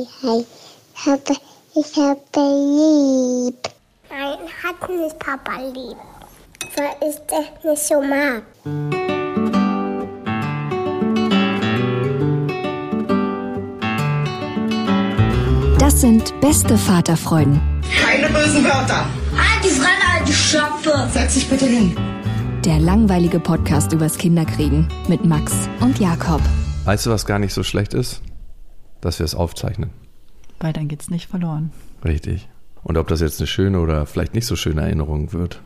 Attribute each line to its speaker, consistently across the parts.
Speaker 1: hi, hi. Ich habe, ich habe lieb. Nein, hat nicht Papa lieb. Weil ich das nicht so mag.
Speaker 2: Das sind beste Vaterfreuden.
Speaker 3: Keine bösen Wörter.
Speaker 4: Halt die Fremde, alte Schöpfe.
Speaker 3: Setz dich bitte hin.
Speaker 2: Der langweilige Podcast übers Kinderkriegen mit Max und Jakob.
Speaker 5: Weißt du, was gar nicht so schlecht ist? Dass wir es aufzeichnen.
Speaker 6: Weil dann geht's nicht verloren.
Speaker 5: Richtig. Und ob das jetzt eine schöne oder vielleicht nicht so schöne Erinnerung wird,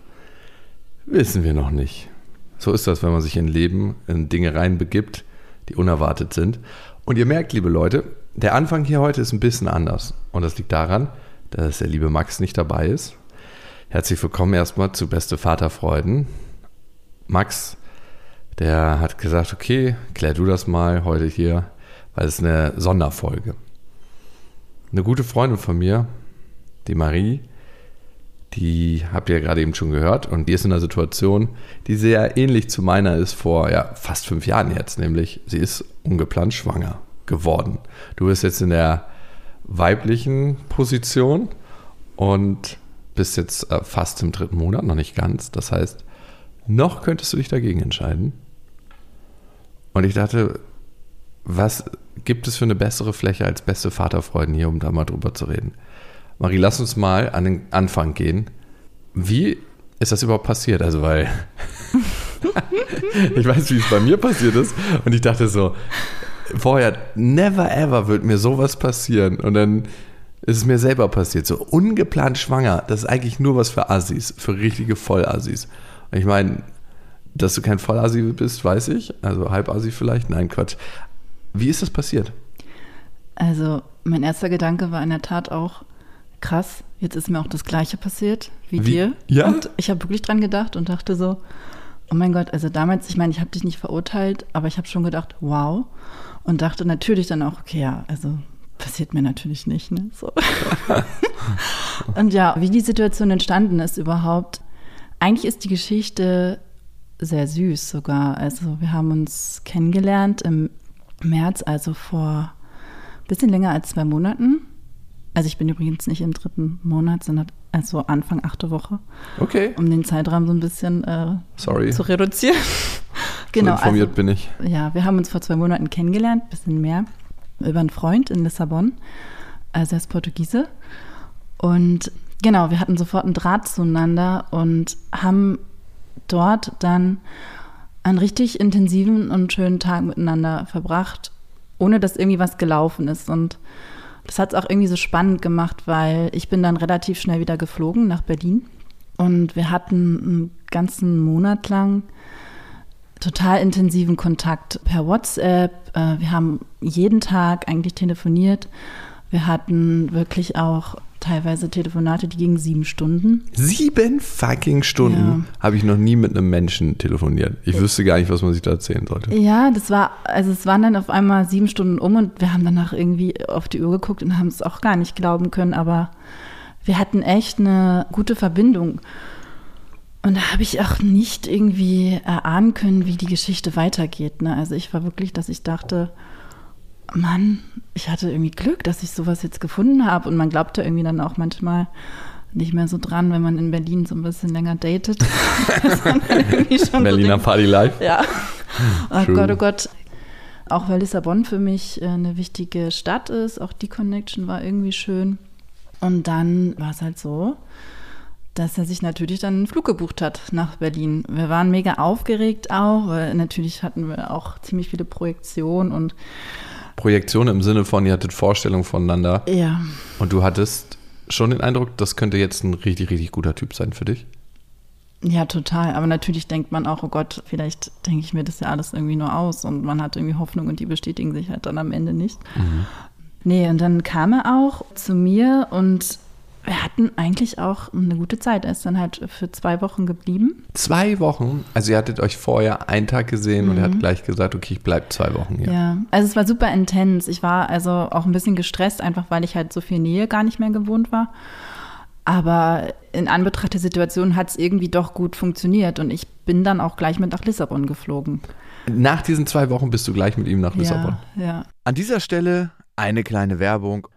Speaker 5: wissen wir noch nicht. So ist das, wenn man sich in Leben in Dinge reinbegibt, die unerwartet sind. Und ihr merkt, liebe Leute, der Anfang hier heute ist ein bisschen anders. Und das liegt daran, dass der liebe Max nicht dabei ist. Herzlich willkommen erstmal zu Beste Vaterfreuden. Max, der hat gesagt, okay, klär du das mal heute hier, weil es eine Sonderfolge. Eine gute Freundin von mir, die Marie, die habt ihr ja gerade eben schon gehört und die ist in einer Situation, die sehr ähnlich zu meiner ist vor ja, fast fünf Jahren jetzt, nämlich sie ist ungeplant schwanger geworden. Du bist jetzt in der weiblichen Position und bist jetzt äh, fast im dritten Monat, noch nicht ganz. Das heißt, noch könntest du dich dagegen entscheiden. Und ich dachte, was gibt es für eine bessere Fläche als beste Vaterfreuden hier, um da mal drüber zu reden? Marie, lass uns mal an den Anfang gehen. Wie ist das überhaupt passiert? Also, weil ich weiß, wie es bei mir passiert ist. Und ich dachte so, vorher, never ever wird mir sowas passieren. Und dann ist es mir selber passiert. So ungeplant schwanger, das ist eigentlich nur was für Assis, für richtige Vollassis. Und ich meine, dass du kein Vollassi bist, weiß ich. Also Halbassi vielleicht. Nein, Quatsch. Wie ist das passiert?
Speaker 6: Also, mein erster Gedanke war in der Tat auch krass. Jetzt ist mir auch das Gleiche passiert wie,
Speaker 5: Wie?
Speaker 6: dir.
Speaker 5: Ja?
Speaker 6: Und ich habe wirklich dran gedacht und dachte so, oh mein Gott, also damals, ich meine, ich habe dich nicht verurteilt, aber ich habe schon gedacht, wow. Und dachte natürlich dann auch, okay, ja, also passiert mir natürlich nicht. Ne? So. und ja, wie die Situation entstanden ist überhaupt. Eigentlich ist die Geschichte sehr süß sogar. Also wir haben uns kennengelernt im März, also vor ein bisschen länger als zwei Monaten. Also ich bin übrigens nicht im dritten Monat, sondern also Anfang achte Woche,
Speaker 5: Okay.
Speaker 6: um den Zeitraum so ein bisschen äh,
Speaker 5: Sorry.
Speaker 6: zu reduzieren. genau,
Speaker 5: so informiert
Speaker 6: also,
Speaker 5: bin ich.
Speaker 6: ja, wir haben uns vor zwei Monaten kennengelernt, bisschen mehr, über einen Freund in Lissabon. Also er ist Portugiese. Und genau, wir hatten sofort einen Draht zueinander und haben dort dann einen richtig intensiven und schönen Tag miteinander verbracht, ohne dass irgendwie was gelaufen ist. Und das hat es auch irgendwie so spannend gemacht, weil ich bin dann relativ schnell wieder geflogen nach Berlin. Und wir hatten einen ganzen Monat lang total intensiven Kontakt per WhatsApp. Äh, Wir haben jeden Tag eigentlich telefoniert. Wir hatten wirklich auch teilweise Telefonate, die gingen sieben Stunden.
Speaker 5: Sieben fucking Stunden habe ich noch nie mit einem Menschen telefoniert. Ich wüsste gar nicht, was man sich da erzählen sollte.
Speaker 6: Ja, das war, also es waren dann auf einmal sieben Stunden um und wir haben danach irgendwie auf die Uhr geguckt und haben es auch gar nicht glauben können, aber wir hatten echt eine gute Verbindung. Und da habe ich auch nicht irgendwie erahnen können, wie die Geschichte weitergeht. Ne? Also ich war wirklich, dass ich dachte, Mann, ich hatte irgendwie Glück, dass ich sowas jetzt gefunden habe. Und man glaubte irgendwie dann auch manchmal nicht mehr so dran, wenn man in Berlin so ein bisschen länger datet. So
Speaker 5: Berliner
Speaker 6: denkt,
Speaker 5: Party Live.
Speaker 6: ja. Oh. Gott, oh Gott. Auch weil Lissabon für mich äh, eine wichtige Stadt ist, auch die Connection war irgendwie schön. Und dann war es halt so, dass er sich natürlich dann einen Flug gebucht hat nach Berlin. Wir waren mega aufgeregt auch, weil natürlich hatten wir auch ziemlich viele Projektionen und
Speaker 5: Projektion im Sinne von, ihr hattet Vorstellungen voneinander
Speaker 6: ja,
Speaker 5: und du hattest schon den Eindruck, das könnte jetzt ein richtig, richtig guter Typ sein für dich.
Speaker 6: ja, total. Aber natürlich denkt man auch, oh Gott, vielleicht denke ich mir das ja alles irgendwie nur aus und man hat irgendwie Hoffnung und die bestätigen sich halt dann am Ende nicht. Nee, und dann kam er auch zu mir und wir hatten eigentlich auch eine gute Zeit. Er ist dann halt für zwei Wochen geblieben.
Speaker 5: Zwei Wochen, also ihr hattet euch vorher einen Tag gesehen und er hat gleich gesagt, okay, ich bleibe zwei Wochen hier.
Speaker 6: Ja, also es war super intens. Ich war also auch ein bisschen gestresst, einfach weil ich halt so viel Nähe gar nicht mehr gewohnt war. Aber in Anbetracht der Situation hat es irgendwie doch gut funktioniert und ich bin dann auch gleich mit nach Lissabon geflogen.
Speaker 5: Nach diesen zwei Wochen bist du gleich mit ihm nach Lissabon.
Speaker 6: Ja, ja.
Speaker 7: An dieser Stelle eine kleine Werbung.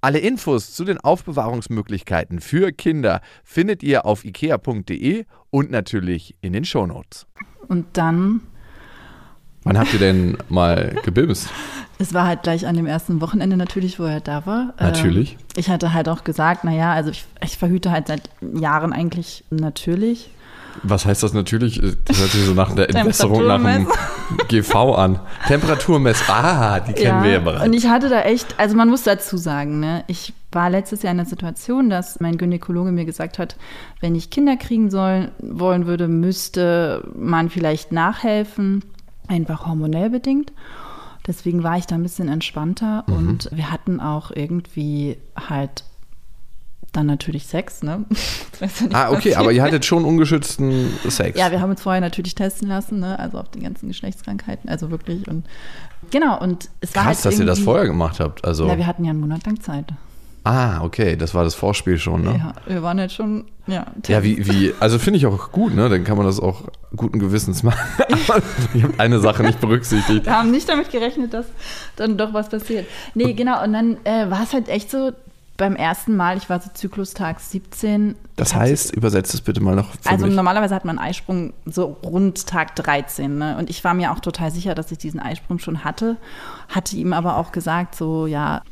Speaker 5: Alle Infos zu den Aufbewahrungsmöglichkeiten für Kinder findet ihr auf ikea.de und natürlich in den Shownotes.
Speaker 6: Und dann,
Speaker 5: Wann habt ihr denn mal gebimst?
Speaker 6: es war halt gleich an dem ersten Wochenende natürlich, wo er da war. Ähm,
Speaker 5: Natürlich.
Speaker 6: ich hatte halt auch gesagt, naja, also ich, ich verhüte halt seit Jahren eigentlich natürlich.
Speaker 5: Was heißt das natürlich? Das hört sich so nach der Entwässerung nach dem GV an. Temperaturmess. Ah, die kennen wir ja bereits.
Speaker 6: Und ich hatte da echt, also man muss dazu sagen, ne, ich war letztes Jahr in der Situation, dass mein Gynäkologe mir gesagt hat, wenn ich Kinder kriegen soll, wollen würde, müsste man vielleicht nachhelfen, einfach hormonell bedingt. Deswegen war ich da ein bisschen entspannter
Speaker 5: Mhm.
Speaker 6: und wir hatten auch irgendwie halt dann natürlich Sex, ne? Ja
Speaker 5: Ah, okay, aber ihr hattet schon ungeschützten Sex.
Speaker 6: Ja, wir haben uns vorher natürlich testen lassen, ne? also auf die ganzen Geschlechtskrankheiten, also wirklich. Und genau, und es war
Speaker 5: Krass,
Speaker 6: halt
Speaker 5: dass ihr das vorher gemacht habt. Also,
Speaker 6: Ja, wir hatten ja einen Monat lang Zeit.
Speaker 5: ah, okay, das war das Vorspiel schon, ne?
Speaker 6: Ja, wir waren jetzt schon, ja.
Speaker 5: Ja, wie, wie, also finde ich auch gut, ne? Dann kann man das auch guten Gewissens machen. Ich habe eine Sache nicht berücksichtigt.
Speaker 6: Wir haben nicht damit gerechnet, dass dann doch was passiert. Nee, genau, und dann äh, war es halt echt so, beim ersten Mal, ich war so Zyklustag 17.
Speaker 5: Das heißt, übersetzt es bitte mal noch für
Speaker 6: Also
Speaker 5: mich.
Speaker 6: normalerweise hat man einen Eisprung so rund Tag 13. Ne? Und ich war mir auch total sicher, dass ich diesen Eisprung schon hatte. Hatte ihm aber auch gesagt, so ja,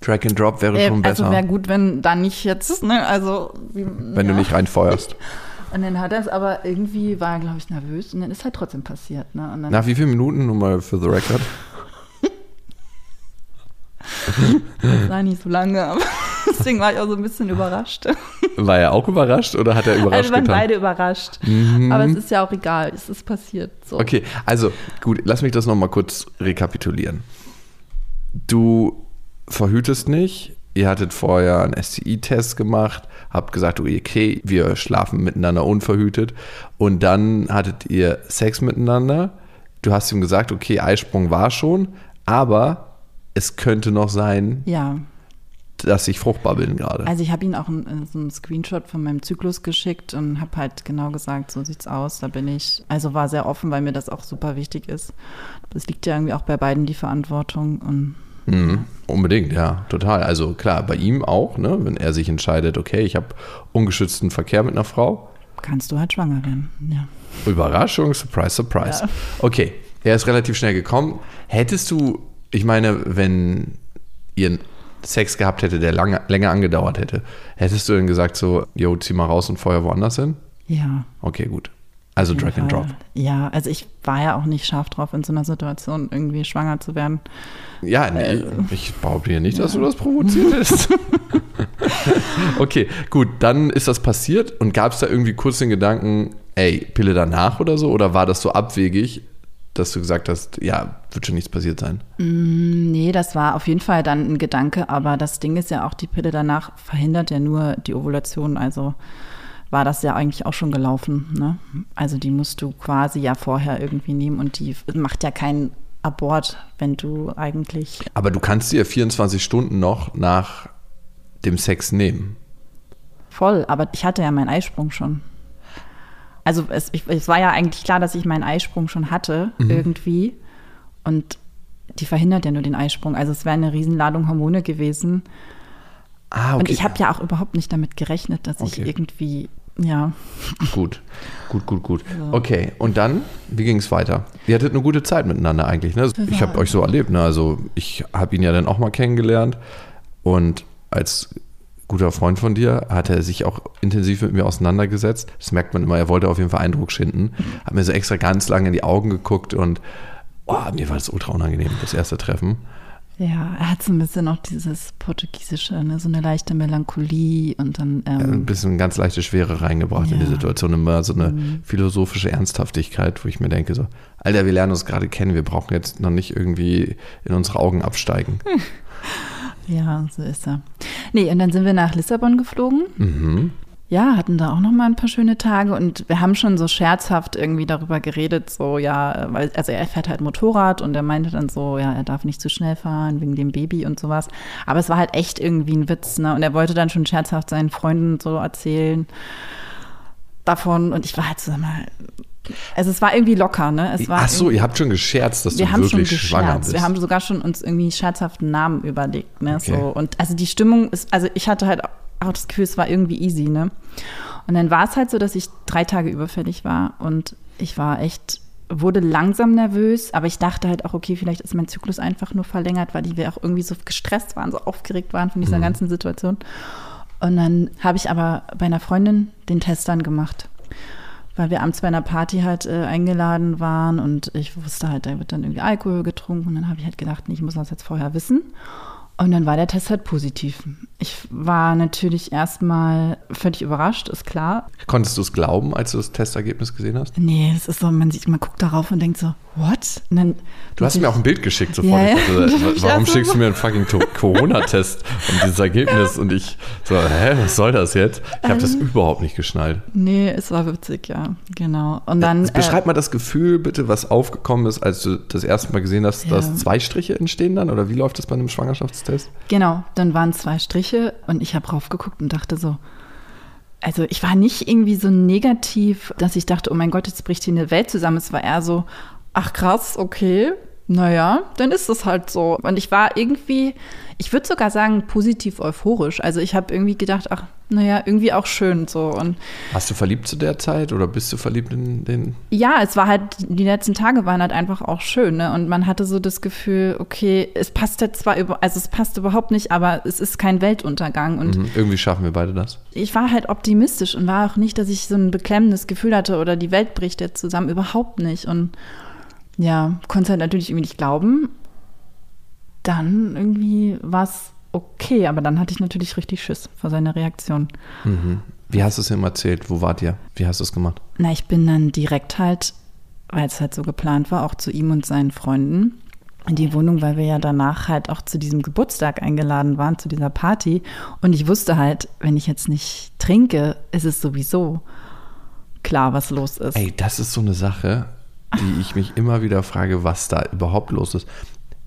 Speaker 5: Drag and Drop wäre
Speaker 6: äh,
Speaker 5: schon
Speaker 6: also
Speaker 5: besser,
Speaker 6: wäre gut, wenn da nicht jetzt, ne? Also
Speaker 5: wenn
Speaker 6: ja.
Speaker 5: du nicht reinfeuerst.
Speaker 6: Und dann hat er es aber irgendwie, war er, glaube ich, nervös und dann ist halt trotzdem passiert. Ne? Und dann,
Speaker 5: Nach wie vielen Minuten, nur mal für the record?
Speaker 6: das war nicht so lange, aber deswegen war ich auch so ein bisschen überrascht.
Speaker 5: War er auch überrascht oder hat er überrascht
Speaker 6: Also wir waren
Speaker 5: getan?
Speaker 6: beide überrascht. Aber es ist ja auch egal, es ist passiert. So.
Speaker 5: Okay, also gut, lass mich das nochmal kurz rekapitulieren. Du verhütest nicht, ihr hattet vorher einen STI-Test gemacht, habt gesagt, okay, wir schlafen miteinander unverhütet und dann hattet ihr Sex miteinander. Du hast ihm gesagt, okay, Eisprung war schon, aber es könnte noch sein,
Speaker 6: Ja,
Speaker 5: dass ich fruchtbar bin gerade.
Speaker 6: also ich habe ihm auch einen, so einen Screenshot von meinem Zyklus geschickt und habe halt genau gesagt, so sieht's aus, da bin ich. Also war sehr offen, weil mir das auch super wichtig ist. Es liegt ja irgendwie auch bei beiden die Verantwortung und
Speaker 5: Mhm, unbedingt, ja, total. Also klar, bei ihm auch, ne, wenn er sich entscheidet, okay, ich habe ungeschützten Verkehr mit einer Frau,
Speaker 6: kannst du halt schwanger werden. Ja.
Speaker 5: Überraschung, surprise, surprise. Okay, er ist relativ schnell gekommen. Hättest du, ich meine, wenn ihr Sex gehabt hätte, der lange, länger angedauert hätte, hättest du dann gesagt so, yo, zieh mal raus und feuer woanders hin?
Speaker 6: Ja.
Speaker 5: Okay, gut. Also Drag and. Drop.
Speaker 6: Ja, also ich war ja auch nicht scharf drauf, in so einer Situation irgendwie schwanger zu werden.
Speaker 5: Ja, nee, ich behaupte hier nicht, dass du das provoziert hast. okay, gut, dann ist das passiert und gab es da irgendwie kurz den Gedanken, ey, Pille danach oder so? Oder war das so abwegig, dass du gesagt hast, ja, wird schon nichts passiert sein?
Speaker 6: Nee, das war auf jeden Fall dann ein Gedanke, aber das Ding ist ja auch, die Pille danach verhindert ja nur die Ovulation, also war das ja eigentlich auch schon gelaufen. Ne? Also die musst du quasi ja vorher irgendwie nehmen und die macht ja keinen Abort, wenn du eigentlich.
Speaker 5: Aber du kannst sie ja 24 Stunden noch nach dem Sex nehmen.
Speaker 6: Voll, aber ich hatte ja meinen Eisprung schon. Also es, ich, es war ja eigentlich klar, dass ich meinen Eisprung schon hatte, irgendwie. Und die verhindert ja nur den Eisprung. Also es wäre eine Riesenladung Hormone gewesen.
Speaker 5: Ah,
Speaker 6: Und ich habe ja auch überhaupt nicht damit gerechnet, dass ich
Speaker 5: Okay.
Speaker 6: irgendwie ja.
Speaker 5: Gut, gut, gut, gut. Okay, und dann, wie ging es weiter? Ihr hattet eine gute Zeit miteinander eigentlich, ne? Ich habe euch so erlebt, ne? Also ich habe ihn ja dann auch mal kennengelernt und als guter Freund von dir hat er sich auch intensiv mit mir auseinandergesetzt. Das merkt man immer, er wollte auf jeden Fall Eindruck schinden. Hat mir so extra ganz lange in die Augen geguckt und oh, mir war das ultra unangenehm, das erste Treffen.
Speaker 6: Ja, er hat so ein bisschen auch dieses Portugiesische, ne? so eine leichte Melancholie und dann. Ähm,
Speaker 5: ein bisschen ganz leichte Schwere reingebracht in die
Speaker 6: Ja.
Speaker 5: Situation. Immer so eine philosophische Ernsthaftigkeit, wo ich mir denke, so, Alter, wir lernen uns gerade kennen, wir brauchen jetzt noch nicht irgendwie in unsere Augen absteigen.
Speaker 6: ja, so ist er. Nee, und dann sind wir nach Lissabon geflogen.
Speaker 5: Mhm.
Speaker 6: Ja, hatten da auch noch mal ein paar schöne Tage und wir haben schon so scherzhaft irgendwie darüber geredet, so ja, weil also er fährt halt Motorrad und er meinte dann so, ja, er darf nicht zu schnell fahren wegen dem Baby und sowas. Aber es war halt echt irgendwie ein Witz, ne? Und er wollte dann schon scherzhaft seinen Freunden so erzählen davon und ich war halt so mal, also es war irgendwie locker, ne? Es war
Speaker 5: Ach so, ihr habt schon gescherzt, dass
Speaker 6: wir
Speaker 5: du
Speaker 6: haben schon
Speaker 5: wirklich schwanger
Speaker 6: gescherzt.
Speaker 5: bist.
Speaker 6: Wir haben sogar schon uns irgendwie scherzhaften Namen überlegt. Ne?
Speaker 5: Okay.
Speaker 6: So. Und also die Stimmung ist, also ich hatte halt auch das Gefühl, es war irgendwie easy, ne? Und dann war es halt so, dass ich drei Tage überfällig war und ich war echt, wurde langsam nervös, aber ich dachte halt auch, okay, vielleicht ist mein Zyklus einfach nur verlängert, weil die wir auch irgendwie so gestresst waren, so aufgeregt waren von dieser
Speaker 5: Mhm.
Speaker 6: ganzen Situation. Und dann habe ich aber bei einer Freundin den Test dann gemacht weil wir abends bei einer Party halt äh, eingeladen waren und ich wusste halt, da wird dann irgendwie Alkohol getrunken und dann habe ich halt gedacht, nee, ich muss das jetzt vorher wissen. Und dann war der Test halt positiv. Ich war natürlich erstmal völlig überrascht, ist klar.
Speaker 5: Konntest du es glauben, als du das Testergebnis gesehen hast?
Speaker 6: Nee, es ist so, man sieht, man guckt darauf und denkt so, what? Und dann,
Speaker 5: Du hast mir auch ein Bild geschickt sofort.
Speaker 6: Ja,
Speaker 5: dachte,
Speaker 6: Ich
Speaker 5: warum schickst
Speaker 6: so.
Speaker 5: du mir einen fucking Corona-Test und dieses Ergebnis? Und ich so, hä, was soll das jetzt? Ich habe
Speaker 6: Ähm.
Speaker 5: das überhaupt nicht geschnallt.
Speaker 6: nee, es war witzig, ja, genau. Und dann,
Speaker 5: Jetzt beschreib mal das Gefühl bitte, was aufgekommen ist, als du das erste Mal gesehen hast,
Speaker 6: Ja.
Speaker 5: dass zwei Striche entstehen dann? Oder wie läuft das bei einem Schwangerschaftstest?
Speaker 6: Genau, dann waren zwei Striche und ich habe raufgeguckt und dachte so, also ich war nicht irgendwie so negativ, dass ich dachte, oh mein Gott, jetzt bricht hier eine Welt zusammen. Es war eher so, ach krass, okay, naja, dann ist es halt so. Und ich war irgendwie, ich würde sogar sagen, positiv euphorisch. Also ich habe irgendwie gedacht, ach, naja, irgendwie auch schön so. Und
Speaker 5: Hast du verliebt zu der Zeit oder bist du verliebt in den?
Speaker 6: ja, es war halt, die letzten Tage waren halt einfach auch schön, ne? Und man hatte so das Gefühl, okay, es passt jetzt zwar über, also es passt überhaupt nicht, aber es ist kein Weltuntergang. Und
Speaker 5: Mhm, irgendwie schaffen wir beide das.
Speaker 6: ich war halt optimistisch und war auch nicht, dass ich so ein beklemmendes Gefühl hatte oder die Welt bricht jetzt zusammen, überhaupt nicht. Und ja, konnte halt natürlich irgendwie nicht glauben. Dann irgendwie war es okay, aber dann hatte ich natürlich richtig Schiss vor seiner Reaktion.
Speaker 5: Wie hast du es ihm erzählt? Wo wart ihr? Wie hast du es gemacht?
Speaker 6: Na, ich bin dann direkt halt, weil es halt so geplant war, auch zu ihm und seinen Freunden in die Wohnung, weil wir ja danach halt auch zu diesem Geburtstag eingeladen waren, zu dieser Party. Und ich wusste halt, wenn ich jetzt nicht trinke, ist es sowieso klar, was los ist.
Speaker 5: Ey, das ist so eine Sache, die ich mich immer wieder frage, was da überhaupt los ist.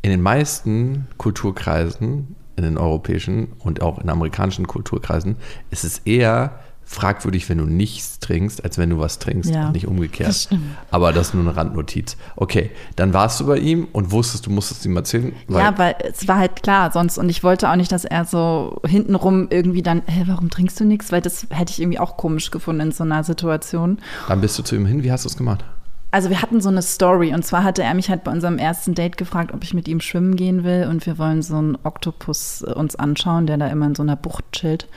Speaker 5: In den meisten Kulturkreisen, in den europäischen und auch in amerikanischen Kulturkreisen, ist es eher fragwürdig, wenn du nichts trinkst, als wenn du was trinkst
Speaker 6: Ja,
Speaker 5: und nicht umgekehrt.
Speaker 6: das.
Speaker 5: Aber das ist nur eine Randnotiz. Okay, dann warst du bei ihm und wusstest, du musstest ihm erzählen.
Speaker 6: ja, weil es war halt klar sonst und ich wollte auch nicht, dass er so hintenrum irgendwie dann, hä, warum trinkst du nichts? Weil das hätte ich irgendwie auch komisch gefunden in so einer Situation.
Speaker 5: dann bist du zu ihm hin. Wie hast du es gemacht?
Speaker 6: Also wir hatten so eine Story und zwar hatte er mich halt bei unserem ersten Date gefragt, ob ich mit ihm schwimmen gehen will und wir wollen so einen Oktopus äh, uns anschauen, der da immer in so einer Bucht chillt,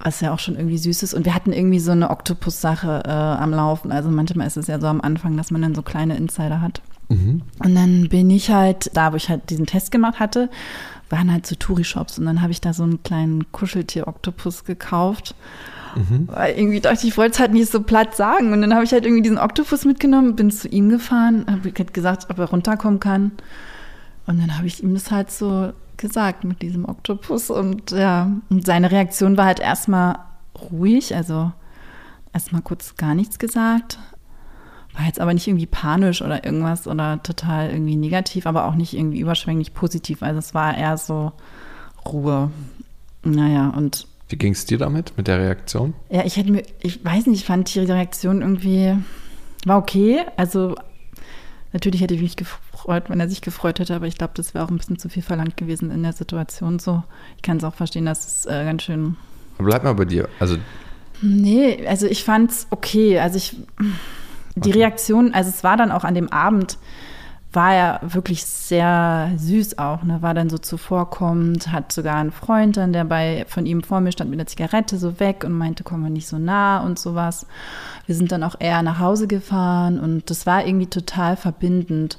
Speaker 6: was ja auch schon irgendwie süß ist. Und wir hatten irgendwie so eine Oktopus-Sache äh, am Laufen. Also manchmal ist es ja so am Anfang, dass man dann so kleine Insider hat. Und dann bin ich halt, da wo ich halt diesen Test gemacht hatte, waren halt so Touri-Shops und dann habe ich da so einen kleinen Kuscheltier-Oktopus gekauft. Weil irgendwie dachte ich, ich wollte es halt nicht so platt sagen. Und dann habe ich halt irgendwie diesen Oktopus mitgenommen, bin zu ihm gefahren, habe halt gesagt, ob er runterkommen kann. Und dann habe ich ihm das halt so gesagt mit diesem Oktopus. Und ja, und seine Reaktion war halt erstmal ruhig, also erstmal kurz gar nichts gesagt. War jetzt aber nicht irgendwie panisch oder irgendwas oder total irgendwie negativ, aber auch nicht irgendwie überschwänglich positiv. Also es war eher so Ruhe. Naja, und
Speaker 5: Wie ging es dir damit, mit der Reaktion?
Speaker 6: ja, ich hätte mir, ich weiß nicht, ich fand die Reaktion irgendwie, war okay. Also natürlich hätte ich mich gefreut, wenn er sich gefreut hätte, aber ich glaube, das wäre auch ein bisschen zu viel verlangt gewesen in der Situation so. Ich kann es auch verstehen, dass es äh, ganz schön,
Speaker 5: bleib mal bei dir. Also
Speaker 6: Nee, also ich fand's okay. Also ich, die
Speaker 5: Okay.
Speaker 6: Reaktion, also es war dann auch an dem Abend, war er wirklich sehr süß auch, ne? War dann so zuvorkommend, hat sogar einen Freund dann, der bei von ihm vor mir stand mit einer Zigarette so weg und meinte, komm mal nicht so nah und sowas. Wir sind dann auch eher nach Hause gefahren und das war irgendwie total verbindend.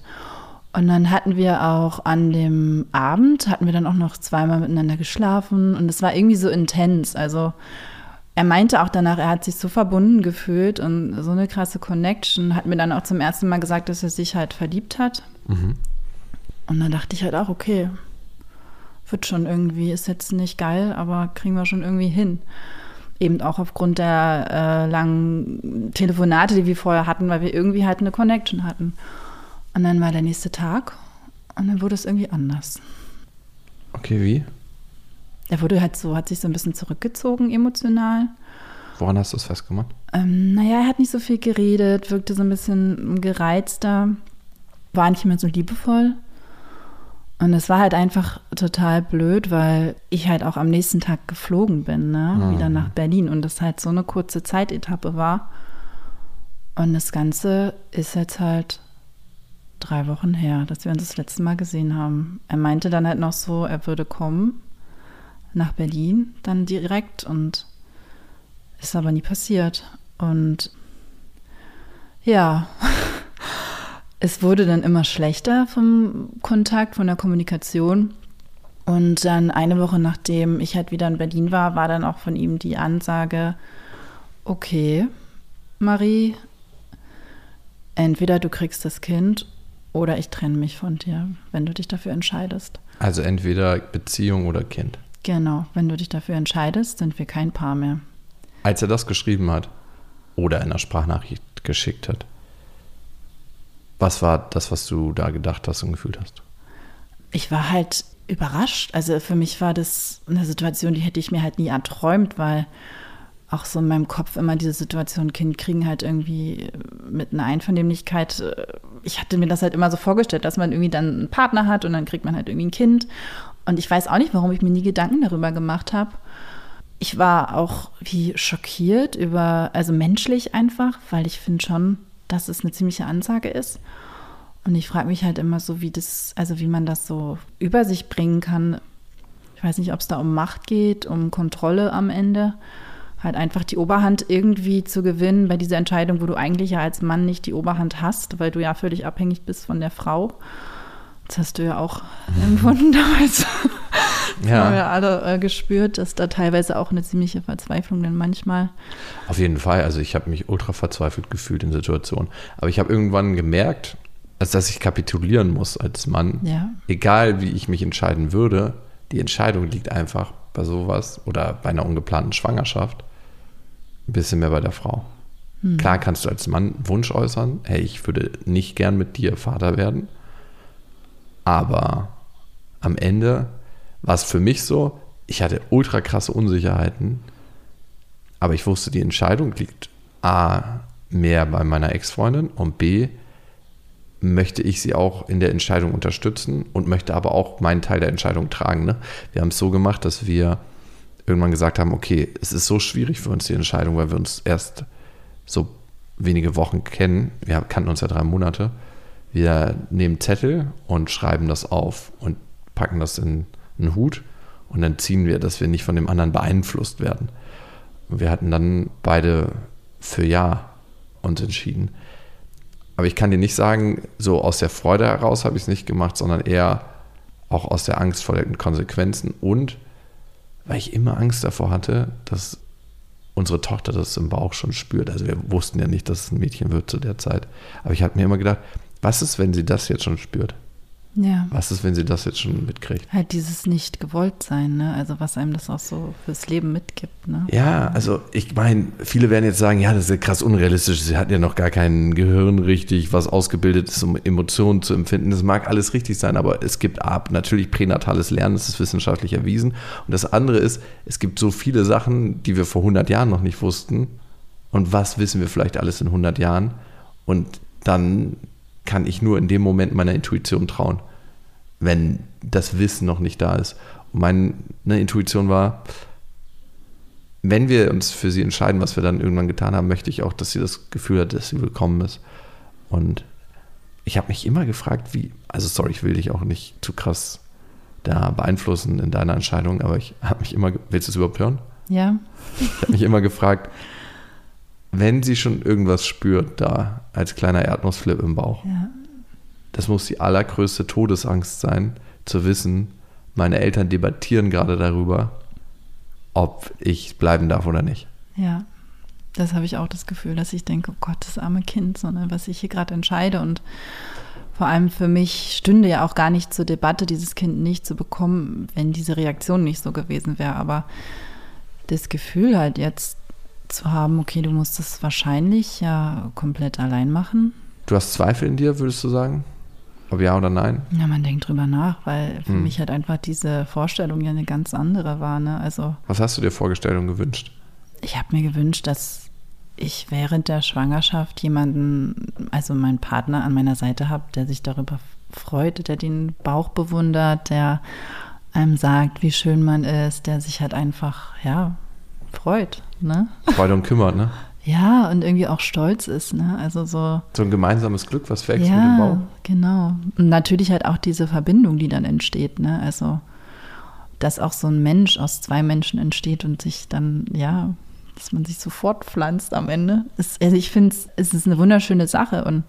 Speaker 6: Und dann hatten wir auch an dem Abend, hatten wir dann auch noch zweimal miteinander geschlafen und es war irgendwie so intens. Also er meinte auch danach, er hat sich so verbunden gefühlt und so eine krasse Connection. Hat mir dann auch zum ersten Mal gesagt, dass er sich halt verliebt hat. Und dann dachte ich halt auch, okay, wird schon irgendwie, ist jetzt nicht geil, aber kriegen wir schon irgendwie hin. Eben auch aufgrund der äh, langen Telefonate, die wir vorher hatten, weil wir irgendwie halt eine Connection hatten. Und dann war der nächste Tag und dann wurde es irgendwie anders.
Speaker 5: Okay, wie?
Speaker 6: Er wurde halt so, hat sich so ein bisschen zurückgezogen emotional.
Speaker 5: Woran hast du es festgemacht?
Speaker 6: Ähm, naja, er hat nicht so viel geredet, wirkte so ein bisschen gereizter, war nicht mehr so liebevoll. Und es war halt einfach total blöd, weil ich halt auch am nächsten Tag geflogen bin, ne? wieder nach Berlin. Und das halt so eine kurze Zeitetappe war. Und das Ganze ist jetzt halt drei Wochen her, dass wir uns das letzte Mal gesehen haben. Er meinte dann halt noch so, er würde kommen nach Berlin, dann direkt und ist aber nie passiert. Und ja, es wurde dann immer schlechter vom Kontakt, von der Kommunikation. Und dann eine Woche nachdem ich halt wieder in Berlin war, war dann auch von ihm die Ansage, okay, Marie, entweder du kriegst das Kind oder ich trenne mich von dir, wenn du dich dafür entscheidest.
Speaker 5: Also entweder Beziehung oder Kind.
Speaker 6: Genau, wenn du dich dafür entscheidest, sind wir kein Paar mehr.
Speaker 5: Als er das geschrieben hat oder in einer Sprachnachricht geschickt hat, was war das, was du da gedacht hast und gefühlt hast?
Speaker 6: ich war halt überrascht. Also für mich war das eine Situation, die hätte ich mir halt nie erträumt, weil auch so in meinem Kopf immer diese Situation Kind kriegen halt irgendwie mit einer Einvernehmlichkeit. äh, Ich hatte mir das halt immer so vorgestellt, dass man irgendwie dann einen Partner hat und dann kriegt man halt irgendwie ein Kind. Und ich weiß auch nicht, warum ich mir nie Gedanken darüber gemacht habe. Ich war auch wie schockiert über, also menschlich einfach, weil ich finde schon, dass es eine ziemliche Ansage ist. Und ich frage mich halt immer so, wie das, also wie man das so über sich bringen kann. Ich weiß nicht, ob es da um Macht geht, um Kontrolle am Ende. Halt einfach die Oberhand irgendwie zu gewinnen bei dieser Entscheidung, wo du eigentlich ja als Mann nicht die Oberhand hast, weil du ja völlig abhängig bist von der Frau. Das hast du ja auch empfunden damals. Das haben wir alle äh, gespürt, dass da teilweise auch eine ziemliche Verzweiflung dann manchmal.
Speaker 5: Auf jeden Fall. Also ich habe mich ultra verzweifelt gefühlt in Situationen. Aber ich habe irgendwann gemerkt, als dass ich kapitulieren muss als Mann.
Speaker 6: Ja.
Speaker 5: Egal wie ich mich entscheiden würde, die Entscheidung liegt einfach bei sowas oder bei einer ungeplanten Schwangerschaft ein bisschen mehr bei der Frau. Klar kannst du als Mann Wunsch äußern, hey, ich würde nicht gern mit dir Vater werden. Aber am Ende war es für mich so, ich hatte ultra krasse Unsicherheiten, aber ich wusste, die Entscheidung liegt A, mehr bei meiner Ex-Freundin und B, möchte ich sie auch in der Entscheidung unterstützen und möchte aber auch meinen Teil der Entscheidung tragen. Ne? Wir haben es so gemacht, dass wir irgendwann gesagt haben, okay, es ist so schwierig für uns die Entscheidung, weil wir uns erst so wenige Wochen kennen. Wir kannten uns ja drei Monate. Wir nehmen Zettel und schreiben das auf und packen das in einen Hut und dann ziehen wir, dass wir nicht von dem anderen beeinflusst werden. Wir hatten dann beide für Ja uns entschieden. Aber ich kann dir nicht sagen, so aus der Freude heraus habe ich es nicht gemacht, sondern eher auch aus der Angst vor den Konsequenzen und weil ich immer Angst davor hatte, dass unsere Tochter das im Bauch schon spürt. Also wir wussten ja nicht, dass es ein Mädchen wird zu der Zeit. Aber ich habe mir immer gedacht, was ist, wenn sie das jetzt schon spürt?
Speaker 6: Ja.
Speaker 5: Was ist, wenn sie das jetzt schon mitkriegt?
Speaker 6: Halt dieses nicht gewollt sein, ne? Also was einem das auch so fürs Leben mitgibt, ne?
Speaker 5: Ja, also ich meine, viele werden jetzt sagen, ja, das ist ja krass unrealistisch. Sie hat ja noch gar kein Gehirn richtig, was ausgebildet ist, um Emotionen zu empfinden. Das mag alles richtig sein, aber es gibt ab natürlich pränatales Lernen, das ist wissenschaftlich erwiesen. Und das andere ist, es gibt so viele Sachen, die wir vor 100 Jahren noch nicht wussten. Und was wissen wir vielleicht alles in 100 Jahren? Und dann kann ich nur in dem Moment meiner Intuition trauen, wenn das Wissen noch nicht da ist. Und meine Intuition war, wenn wir uns für sie entscheiden, was wir dann irgendwann getan haben, möchte ich auch, dass sie das Gefühl hat, dass sie willkommen ist. Und ich habe mich immer gefragt, wie, also sorry, ich will dich auch nicht zu krass da beeinflussen in deiner Entscheidung, aber ich habe mich immer, willst du es überhaupt hören?
Speaker 6: Ja.
Speaker 5: Ich habe mich immer gefragt, wenn sie schon irgendwas spürt da als kleiner Erdnussflip im Bauch,
Speaker 6: Ja.
Speaker 5: das muss die allergrößte Todesangst sein, zu wissen, meine Eltern debattieren gerade darüber, ob ich bleiben darf oder nicht.
Speaker 6: Ja, das habe ich auch das Gefühl, dass ich denke, oh Gott, das arme Kind, so, ne, was ich hier gerade entscheide. Und vor allem für mich stünde ja auch gar nicht zur Debatte, dieses Kind nicht zu bekommen, wenn diese Reaktion nicht so gewesen wäre. Aber das Gefühl halt jetzt zu haben, okay, du musst das wahrscheinlich ja komplett allein machen.
Speaker 5: Du hast Zweifel in dir, würdest du sagen? Ob ja oder nein?
Speaker 6: Ja, man denkt drüber nach, weil für
Speaker 5: Hm.
Speaker 6: mich halt einfach diese Vorstellung ja eine ganz andere war. Ne? Also
Speaker 5: Was hast du dir vorgestellt und gewünscht?
Speaker 6: Ich habe mir gewünscht, dass ich während der Schwangerschaft jemanden, also meinen Partner an meiner Seite habe, der sich darüber freut, der den Bauch bewundert, der einem sagt, wie schön man ist, der sich halt einfach, ja, freut, ne?
Speaker 5: Freude und kümmert, ne?
Speaker 6: Ja, und irgendwie auch stolz ist, ne? Also so.
Speaker 5: So ein gemeinsames Glück, was wächst mit dem
Speaker 6: Ja,
Speaker 5: Bauch.
Speaker 6: genau. Und natürlich halt auch diese Verbindung, die dann entsteht, ne? Also, dass auch so ein Mensch aus zwei Menschen entsteht und sich dann, ja, dass man sich so fortpflanzt am Ende. Ist, also ich finde, es ist eine wunderschöne Sache und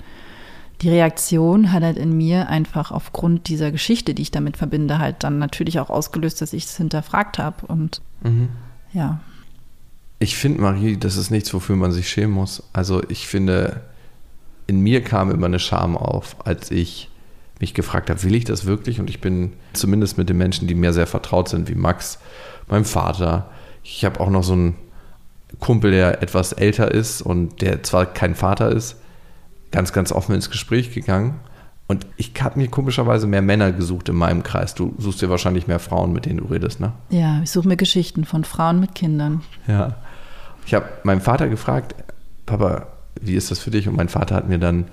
Speaker 6: die Reaktion hat halt in mir einfach aufgrund dieser Geschichte, die ich damit verbinde, halt dann natürlich auch ausgelöst, dass ich es hinterfragt habe und
Speaker 5: Mhm.
Speaker 6: ja.
Speaker 5: Ich finde, Marie, das ist nichts, wofür man sich schämen muss. Also ich finde, in mir kam immer eine Scham auf, als ich mich gefragt habe, will ich das wirklich? Und ich bin zumindest mit den Menschen, die mir sehr vertraut sind, wie Max, meinem Vater. Ich habe auch noch so einen Kumpel, der etwas älter ist und der zwar kein Vater ist, ganz, ganz offen ins Gespräch gegangen. Und ich habe mir komischerweise mehr Männer gesucht in meinem Kreis. Du suchst dir wahrscheinlich mehr Frauen, mit denen du redest, ne?
Speaker 6: Ja, ich suche mir Geschichten von Frauen mit Kindern.
Speaker 5: Ja. Ich habe meinen Vater gefragt, Papa, wie ist das für dich? Und mein Vater hat mir dann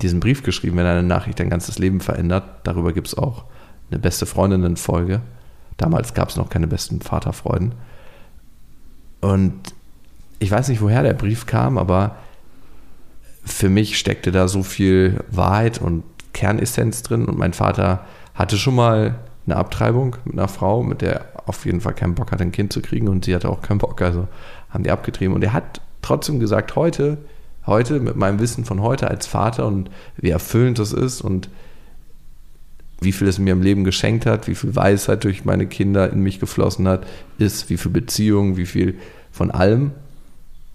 Speaker 5: diesen Brief geschrieben, wenn eine Nachricht dein ganzes Leben verändert. Darüber gibt es auch eine beste Freundinnen-Folge. Damals gab es noch keine besten Vaterfreuden. Und ich weiß nicht, woher der Brief kam, aber für mich steckte da so viel Wahrheit und Kernessenz drin. Und mein Vater hatte schon mal eine Abtreibung mit einer Frau, mit der er auf jeden Fall keinen Bock hatte, ein Kind zu kriegen. Und sie hatte auch keinen Bock, also haben die abgetrieben. Und er hat trotzdem gesagt, heute, heute, mit meinem Wissen von heute als Vater und wie erfüllend das ist und wie viel es mir im Leben geschenkt hat, wie viel Weisheit durch meine Kinder in mich geflossen hat, ist, wie viel Beziehung, wie viel von allem.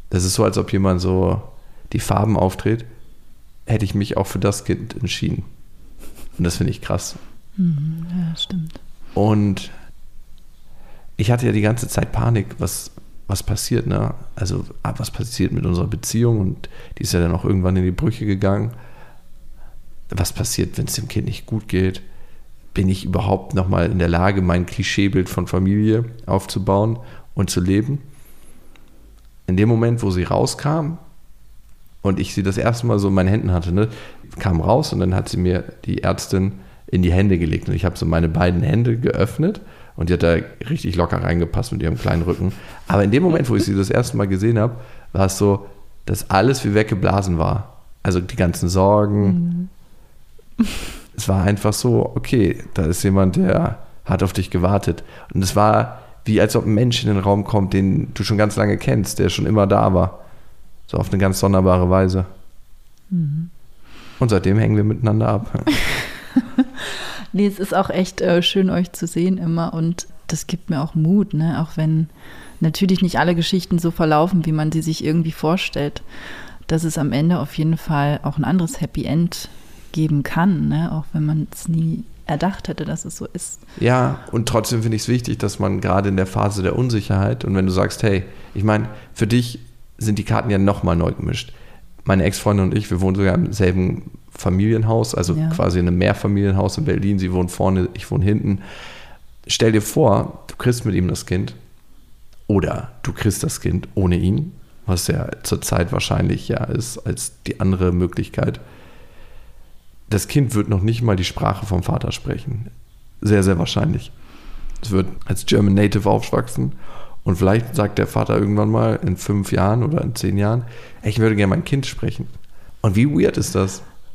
Speaker 5: Das ist so, als ob jemand so die Farben auftritt, hätte ich mich auch für das Kind entschieden. Und das finde ich krass.
Speaker 6: Mhm, ja, stimmt.
Speaker 5: Und ich hatte ja die ganze Zeit Panik, was, was passiert, ne? Also, ah, was passiert mit unserer Beziehung? Und die ist ja dann auch irgendwann in die Brüche gegangen. Was passiert, wenn es dem Kind nicht gut geht? Bin ich überhaupt nochmal in der Lage, mein Klischeebild von Familie aufzubauen und zu leben? In dem Moment, wo sie rauskam und ich sie das erste Mal so in meinen Händen hatte, ne, kam raus und dann hat sie mir die Ärztin in die Hände gelegt und ich habe so meine beiden Hände geöffnet und die hat da richtig locker reingepasst mit ihrem kleinen Rücken. Aber in dem Moment, wo ich sie das erste Mal gesehen habe, war es so, dass alles wie weggeblasen war. Also die ganzen Sorgen. Es war einfach so, okay, da ist jemand, der hat auf dich gewartet. Und es war wie als ob ein Mensch in den Raum kommt, den du schon ganz lange kennst, der schon immer da war. So auf eine ganz sonderbare Weise. Und seitdem hängen wir miteinander ab.
Speaker 6: Nee, es ist auch echt äh, schön, euch zu sehen immer und das gibt mir auch Mut, ne? Auch wenn natürlich nicht alle Geschichten so verlaufen, wie man sie sich irgendwie vorstellt, dass es am Ende auf jeden Fall auch ein anderes Happy End geben kann, ne? Auch wenn man es nie erdacht hätte, dass es so ist.
Speaker 5: Ja, und trotzdem finde ich es wichtig, dass man gerade in der Phase der Unsicherheit und wenn du sagst, hey, ich meine, für dich sind die Karten ja nochmal neu gemischt. Meine Ex-Freundin und ich, wir wohnen sogar im selben Familienhaus, also
Speaker 6: Ja.
Speaker 5: quasi in einem Mehrfamilienhaus in Berlin. Sie wohnt vorne, ich wohne hinten. Stell dir vor, du kriegst mit ihm das Kind oder du kriegst das Kind ohne ihn, was ja zurzeit wahrscheinlich ja ist als die andere Möglichkeit. Das Kind wird noch nicht mal die Sprache vom Vater sprechen. Sehr, sehr wahrscheinlich. Es wird als German Native aufwachsen Und vielleicht sagt der Vater irgendwann mal in fünf Jahren oder in zehn Jahren, ich würde gerne mein Kind sprechen. Und wie weird ist das,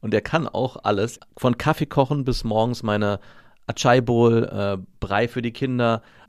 Speaker 7: Und er kann auch alles, von Kaffee kochen bis morgens meine Achai Bowl, äh, Brei für die Kinder,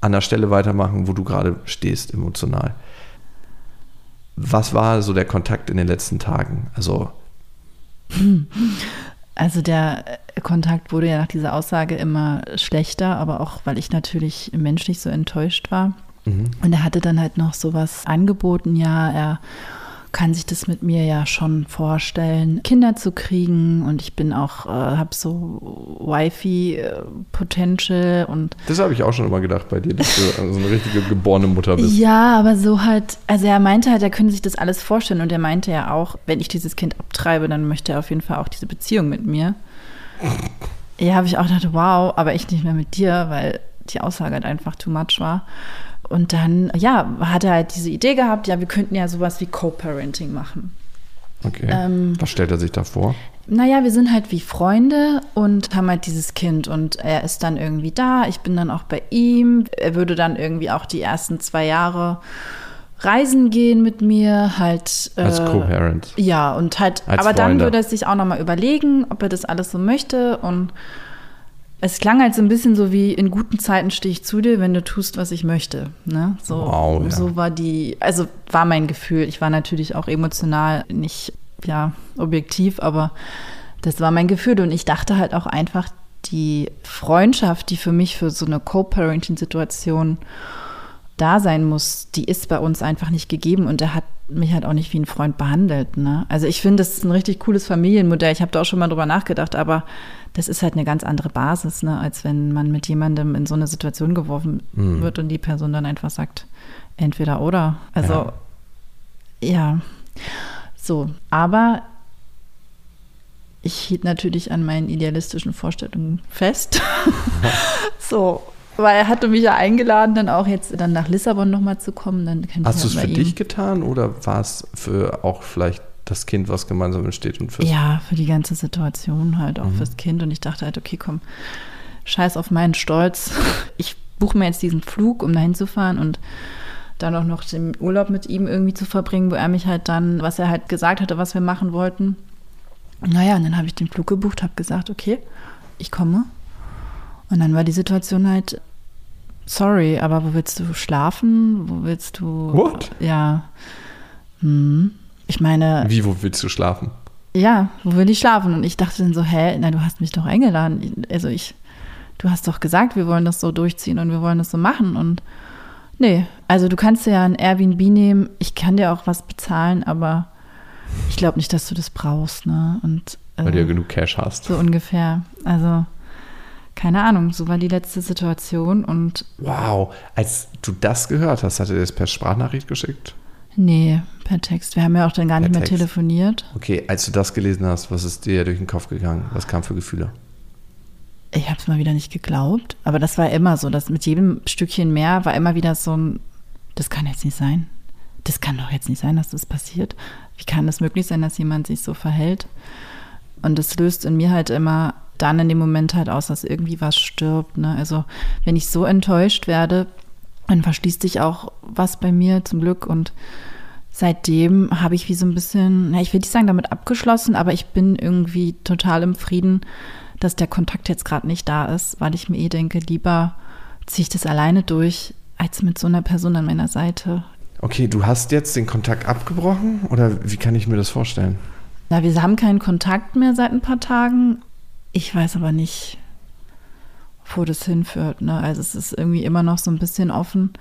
Speaker 5: an der Stelle weitermachen, wo du gerade stehst, emotional. Was war so der Kontakt in den letzten Tagen? Also.
Speaker 6: Also der Kontakt wurde ja nach dieser Aussage immer schlechter, aber auch weil ich natürlich menschlich so enttäuscht war. Mhm. Und er hatte dann halt noch sowas angeboten, ja, er kann sich das mit mir ja schon vorstellen, Kinder zu kriegen und ich bin auch, äh, habe so Wifi-Potential und.
Speaker 5: Das habe ich auch schon immer gedacht bei dir, dass du so eine richtige geborene Mutter bist.
Speaker 6: Ja, aber so halt, also er meinte halt, er könnte sich das alles vorstellen und er meinte ja auch, wenn ich dieses Kind abtreibe, dann möchte er auf jeden Fall auch diese Beziehung mit mir. ja, habe ich auch gedacht, wow, aber ich nicht mehr mit dir, weil die Aussage halt einfach too much war. Und dann, ja, hat er halt diese Idee gehabt, ja, wir könnten ja sowas wie Co-Parenting machen.
Speaker 5: Okay. Ähm, Was stellt er sich da vor?
Speaker 6: Naja, wir sind halt wie Freunde und haben halt dieses Kind und er ist dann irgendwie da, ich bin dann auch bei ihm. Er würde dann irgendwie auch die ersten zwei Jahre reisen gehen mit mir, halt.
Speaker 5: Als äh, Co-Parent.
Speaker 6: Ja, und halt, Als aber Freunde. dann würde er sich auch nochmal überlegen, ob er das alles so möchte und es klang halt so ein bisschen so wie in guten Zeiten stehe ich zu dir, wenn du tust, was ich möchte. Ne? So, wow, ja. so war die, also war mein Gefühl. Ich war natürlich auch emotional nicht ja, objektiv, aber das war mein Gefühl. Und ich dachte halt auch einfach, die Freundschaft, die für mich für so eine Co-Parenting-Situation da sein muss, die ist bei uns einfach nicht gegeben und er hat mich halt auch nicht wie ein Freund behandelt. Ne? Also ich finde, das ist ein richtig cooles Familienmodell. Ich habe da auch schon mal drüber nachgedacht, aber das ist halt eine ganz andere Basis, ne, als wenn man mit jemandem in so eine Situation geworfen mhm. wird und die Person dann einfach sagt, entweder oder. Also ja, ja. so. Aber ich hielt natürlich an meinen idealistischen Vorstellungen fest. so, weil er hatte mich ja eingeladen, dann auch jetzt dann nach Lissabon nochmal zu kommen. Dann
Speaker 5: Hast du es für ihm. dich getan oder war es für auch vielleicht das Kind, was gemeinsam entsteht und
Speaker 6: fürs Ja, für die ganze Situation halt, auch mhm. fürs Kind. Und ich dachte halt, okay, komm, scheiß auf meinen Stolz. Ich buche mir jetzt diesen Flug, um dahin zu fahren und dann auch noch den Urlaub mit ihm irgendwie zu verbringen, wo er mich halt dann, was er halt gesagt hatte, was wir machen wollten. Naja, und dann habe ich den Flug gebucht, habe gesagt, okay, ich komme. Und dann war die Situation halt, sorry, aber wo willst du schlafen? Wo willst du.
Speaker 5: What?
Speaker 6: Ja. Hm. Ich meine.
Speaker 5: Wie, wo willst du schlafen?
Speaker 6: Ja, wo will ich schlafen? Und ich dachte dann so, hä, na, du hast mich doch eingeladen. Also ich, du hast doch gesagt, wir wollen das so durchziehen und wir wollen das so machen. Und Nee, also du kannst ja ein Airbnb nehmen. Ich kann dir auch was bezahlen, aber ich glaube nicht, dass du das brauchst, ne? Und äh,
Speaker 5: Weil du ja genug Cash hast.
Speaker 6: so ungefähr. Also keine Ahnung, so war die letzte Situation und
Speaker 5: Wow, als du das gehört hast, hat er das per Sprachnachricht geschickt?
Speaker 6: nee, per Text. Wir haben ja auch dann gar
Speaker 5: Per
Speaker 6: nicht mehr
Speaker 5: Text.
Speaker 6: telefoniert.
Speaker 5: Okay, als du das gelesen hast, was ist dir durch den Kopf gegangen? Was kam für Gefühle?
Speaker 6: Ich habe es mal wieder nicht geglaubt, aber das war immer so, dass mit jedem Stückchen mehr war immer wieder so ein, das kann jetzt nicht sein. Das kann doch jetzt nicht sein, dass das passiert. Wie kann es möglich sein, dass jemand sich so verhält? Und das löst in mir halt immer dann in dem Moment halt aus, dass irgendwie was stirbt. Ne? Also wenn ich so enttäuscht werde, dann verschließt sich auch was bei mir zum Glück und seitdem habe ich wie so ein bisschen, na, ich will nicht sagen damit abgeschlossen, aber ich bin irgendwie total im Frieden, dass der Kontakt jetzt gerade nicht da ist, weil ich mir eh denke, lieber ziehe ich das alleine durch, als mit so einer Person an meiner Seite.
Speaker 5: Okay, du hast jetzt den Kontakt abgebrochen oder wie kann ich mir das vorstellen?
Speaker 6: Na, wir haben keinen Kontakt mehr seit ein paar Tagen. Ich weiß aber nicht, wo das hinführt. Ne? Also es ist irgendwie immer noch so ein bisschen offen.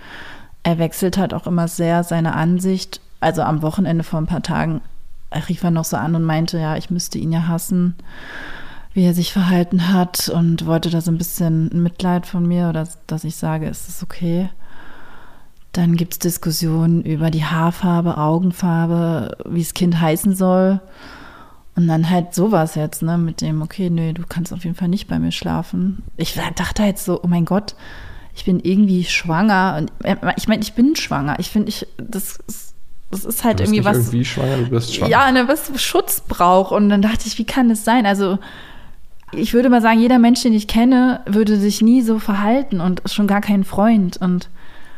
Speaker 6: Er wechselt halt auch immer sehr seine Ansicht. Also am Wochenende vor ein paar Tagen rief er noch so an und meinte, ja, ich müsste ihn ja hassen, wie er sich verhalten hat und wollte da so ein bisschen Mitleid von mir oder dass ich sage, ist es okay. Dann gibt es Diskussionen über die Haarfarbe, Augenfarbe, wie das Kind heißen soll. Und dann halt sowas jetzt, ne, mit dem, okay, nö, du kannst auf jeden Fall nicht bei mir schlafen. Ich dachte halt so, oh mein Gott, ich bin irgendwie schwanger. Und äh, ich meine, ich bin schwanger. Ich finde, ich, das, ist- das ist halt irgendwie was.
Speaker 5: irgendwie schwanger, du bist schwanger.
Speaker 6: Ja, ne, was Schutz braucht. Und dann dachte ich, wie kann das sein? Also, ich würde mal sagen, jeder Mensch, den ich kenne, würde sich nie so verhalten und schon gar kein Freund. Und